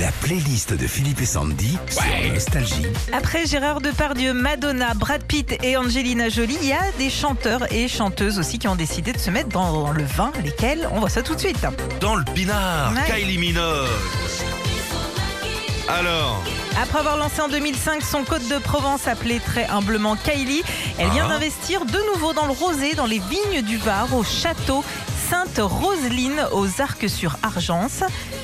La playlist de Philippe et Sandy sur Nostalgie. Après Gérard Depardieu, Madonna, Brad Pitt et Angelina Jolie, il y a des chanteurs et chanteuses aussi qui ont décidé de se mettre dans le vin. Lesquels On voit ça tout de suite. Dans le pinard, Ouais. Kylie Minogue. Alors, Après avoir lancé en 2005 son Côte de Provence appelé très humblement Kylie, elle vient Ah. d'investir de nouveau dans le rosé dans les vignes du Var au château Sainte-Roseline aux Arcs-sur-Argence.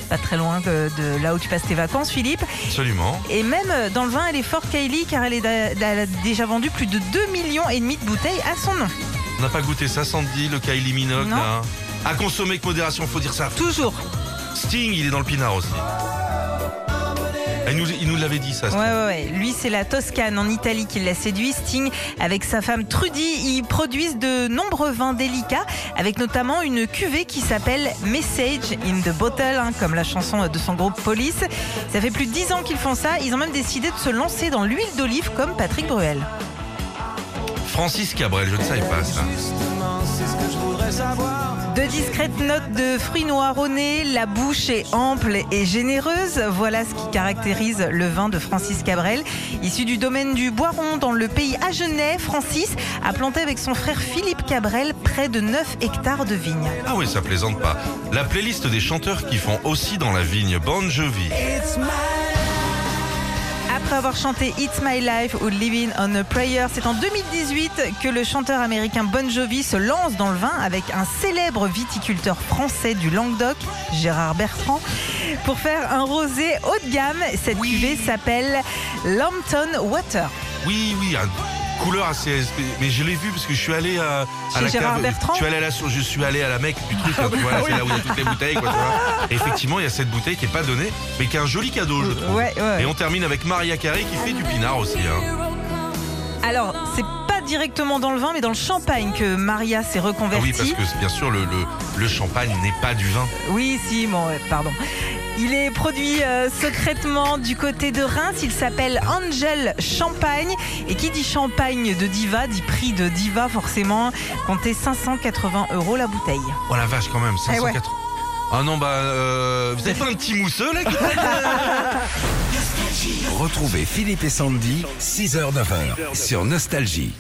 Pas très loin de, de là où tu passes tes vacances, Philippe. absolument. Et même dans le vin, elle est fort Kylie car elle, est elle a déjà vendu plus de 2 millions et demi de bouteilles à son nom. On n'a pas goûté ça, Sandy, le Kylie Minogue, là À consommer avec modération, faut dire ça. Toujours. Sting, il est dans le pinard aussi. Il nous, il nous l'avait dit, ça. Ouais, ouais. Lui, c'est la Toscane en Italie qui l'a séduit. Sting, avec sa femme Trudy, ils produisent de nombreux vins délicats, avec notamment une cuvée qui s'appelle Message in the Bottle, hein, comme la chanson de son groupe Police. Ça fait plus de 10 ans qu'ils font ça. Ils ont même décidé de se lancer dans l'huile d'olive comme Patrick Bruel. Francis Cabrel, je ne savais pas ça. De discrètes notes de fruits noirs au nez, la bouche est ample et généreuse. Voilà ce qui caractérise le vin de Francis Cabrel. Issu du domaine du Boiron dans le pays Agenais, Francis a planté avec son frère Philippe Cabrel près de 9 hectares de vignes. Ah oui, ça plaisante pas. La playlist des chanteurs qui font aussi dans la vigne Bon Jovi. Après avoir chanté It's My Life ou Living on a Prayer, c'est en 2018 que le chanteur américain Bon Jovi se lance dans le vin avec un célèbre viticulteur français du Languedoc, Gérard Bertrand, pour faire un rosé haut de gamme. Cette Oui. cuvée s'appelle Lambton Water. Oui, oui, une couleur assez. Mais je l'ai vu parce que je suis allé à, à la Gérard cave. Bertrand Je suis allé à la je suis allé à la Mecque du truc. tu vois, là, c'est là où il y a toutes les bouteilles. Quoi, tu vois. Et effectivement, il y a cette bouteille qui est pas donnée, mais qui est un joli cadeau, je trouve. Ouais, ouais, ouais. Et on termine avec Maria Carré qui fait du pinard aussi. hein. Alors, c'est pas directement dans le vin, mais dans le champagne que Maria s'est Ah reconvertie. oui, parce que bien sûr, le, le, le champagne n'est pas du vin. Oui, si, bon, pardon. Il est produit euh, secrètement du côté de Reims. Il s'appelle Angel Champagne. Et qui dit champagne de diva, dit prix de diva forcément. Comptez 580 euros la bouteille. Oh la vache, quand même, Eh ouais. 580. Ah non, bah, euh, vous êtes pas un petit mousseux là qui Retrouvez Philippe et Sandy, 6h-9h sur Nostalgie.